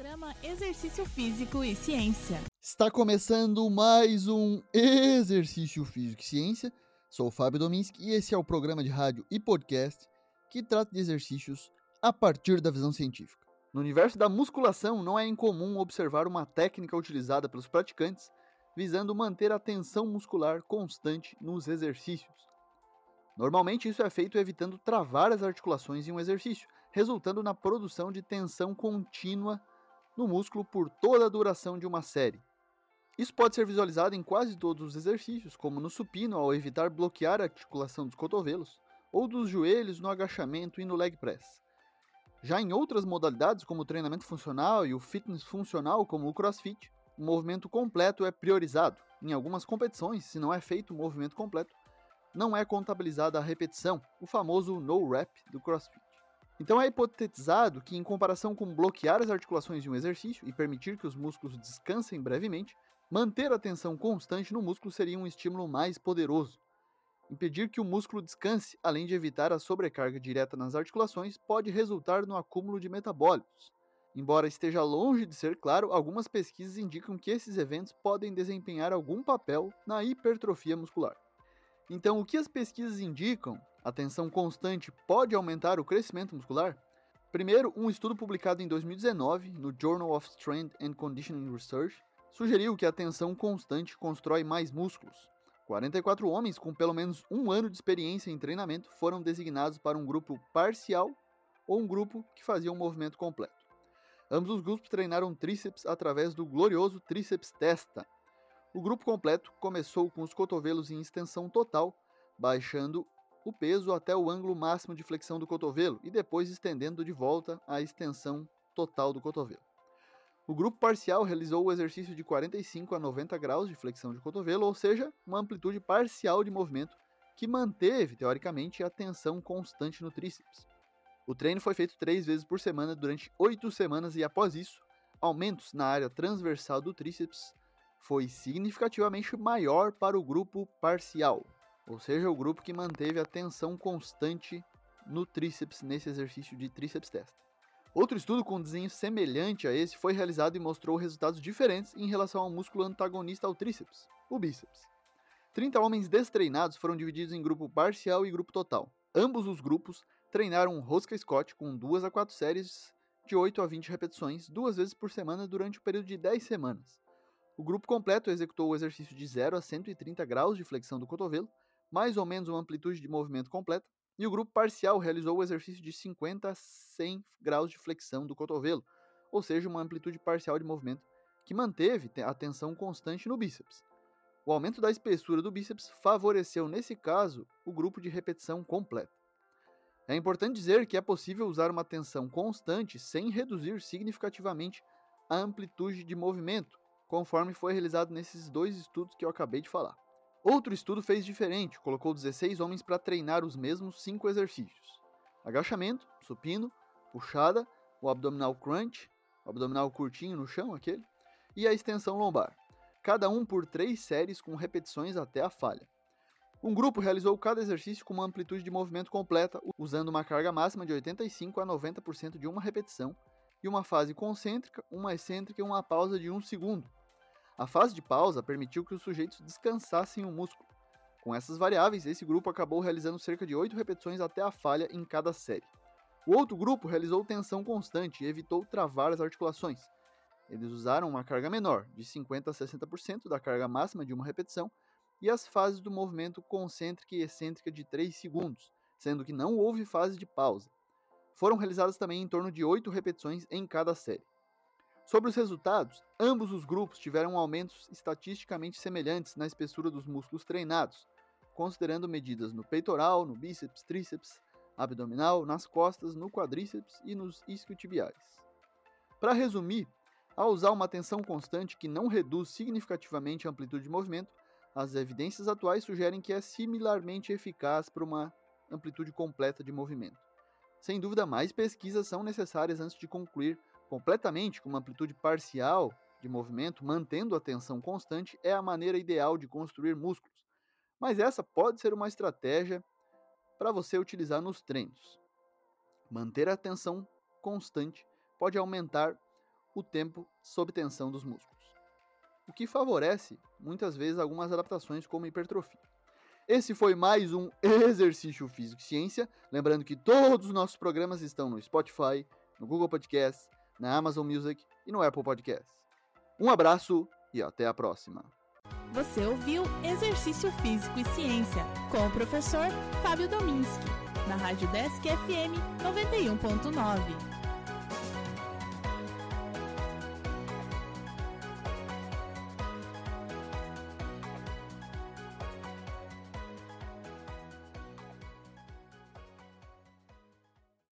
Programa Exercício Físico e Ciência. Está começando mais um Exercício Físico e Ciência. Sou o Fábio Dominski e esse é o programa de rádio e podcast que trata de exercícios a partir da visão científica. No universo da musculação, não é incomum observar uma técnica utilizada pelos praticantes visando manter a tensão muscular constante nos exercícios. Normalmente, isso é feito evitando travar as articulações em um exercício, resultando na produção de tensão contínua no músculo por toda a duração de uma série. Isso pode ser visualizado em quase todos os exercícios, como no supino ao evitar bloquear a articulação dos cotovelos, ou dos joelhos no agachamento e no leg press. Já em outras modalidades, como o treinamento funcional e o fitness funcional, como o crossfit, o movimento completo é priorizado. Em algumas competições, se não é feito o movimento completo, não é contabilizada a repetição, o famoso no rep do crossfit. Então é hipotetizado que, em comparação com bloquear as articulações de um exercício e permitir que os músculos descansem brevemente, manter a tensão constante no músculo seria um estímulo mais poderoso. Impedir que o músculo descanse, além de evitar a sobrecarga direta nas articulações, pode resultar no acúmulo de metabólitos. Embora esteja longe de ser claro, algumas pesquisas indicam que esses eventos podem desempenhar algum papel na hipertrofia muscular. Então, o que as pesquisas indicam a tensão constante pode aumentar o crescimento muscular? Primeiro, um estudo publicado em 2019 no Journal of Strength and Conditioning Research sugeriu que a tensão constante constrói mais músculos. 44 homens com pelo menos um ano de experiência em treinamento foram designados para um grupo parcial ou um grupo que fazia um movimento completo. Ambos os grupos treinaram tríceps através do glorioso tríceps testa. O grupo completo começou com os cotovelos em extensão total, baixando o peso até o ângulo máximo de flexão do cotovelo e depois estendendo de volta a extensão total do cotovelo. O grupo parcial realizou o exercício de 45 a 90 graus de flexão de cotovelo, ou seja, uma amplitude parcial de movimento que manteve, teoricamente, a tensão constante no tríceps. O treino foi feito três vezes por semana durante oito semanas e, após isso, aumentos na área transversal do tríceps foi significativamente maior para o grupo parcial, ou seja, o grupo que manteve a tensão constante no tríceps nesse exercício de tríceps testa. Outro estudo com desenho semelhante a esse foi realizado e mostrou resultados diferentes em relação ao músculo antagonista ao tríceps, o bíceps. 30 homens destreinados foram divididos em grupo parcial e grupo total. Ambos os grupos treinaram rosca Scott com 2 a 4 séries de 8 a 20 repetições, duas vezes por semana durante o período de 10 semanas. O grupo completo executou o exercício de 0 a 130 graus de flexão do cotovelo, mais ou menos uma amplitude de movimento completa, e o grupo parcial realizou o exercício de 50 a 100 graus de flexão do cotovelo, ou seja, uma amplitude parcial de movimento que manteve a tensão constante no bíceps. O aumento da espessura do bíceps favoreceu, nesse caso, o grupo de repetição completa. É importante dizer que é possível usar uma tensão constante sem reduzir significativamente a amplitude de movimento, conforme foi realizado nesses dois estudos que eu acabei de falar. Outro estudo fez diferente, colocou 16 homens para treinar os mesmos 5 exercícios: agachamento, supino, puxada, o abdominal crunch, o abdominal curtinho no chão, aquele, e a extensão lombar, cada um por 3 séries com repetições até a falha. Um grupo realizou cada exercício com uma amplitude de movimento completa, usando uma carga máxima de 85 a 90% de uma repetição, e uma fase concêntrica, uma excêntrica e uma pausa de 1 segundo, a fase de pausa permitiu que os sujeitos descansassem o músculo. Com essas variáveis, esse grupo acabou realizando cerca de 8 repetições até a falha em cada série. O outro grupo realizou tensão constante e evitou travar as articulações. Eles usaram uma carga menor, de 50 a 60% da carga máxima de uma repetição, e as fases do movimento concêntrica e excêntrica de 3 segundos, sendo que não houve fase de pausa. Foram realizadas também em torno de 8 repetições em cada série. Sobre os resultados, ambos os grupos tiveram aumentos estatisticamente semelhantes na espessura dos músculos treinados, considerando medidas no peitoral, no bíceps, tríceps, abdominal, nas costas, no quadríceps e nos isquiotibiais. Para resumir, ao usar uma tensão constante que não reduz significativamente a amplitude de movimento, as evidências atuais sugerem que é similarmente eficaz para uma amplitude completa de movimento. Sem dúvida, mais pesquisas são necessárias antes de concluir completamente com uma amplitude parcial de movimento, mantendo a tensão constante, é a maneira ideal de construir músculos. Mas essa pode ser uma estratégia para você utilizar nos treinos. Manter a tensão constante pode aumentar o tempo sob tensão dos músculos, o que favorece muitas vezes algumas adaptações como hipertrofia. Esse foi mais um Exercício Físico Ciência. Lembrando que todos os nossos programas estão no Spotify, no Google Podcasts, na Amazon Music e no Apple Podcasts. Um abraço e até a próxima. Você ouviu Exercício Físico e Ciência com o professor Fábio Dominski, na Rádio Desk FM 91.9.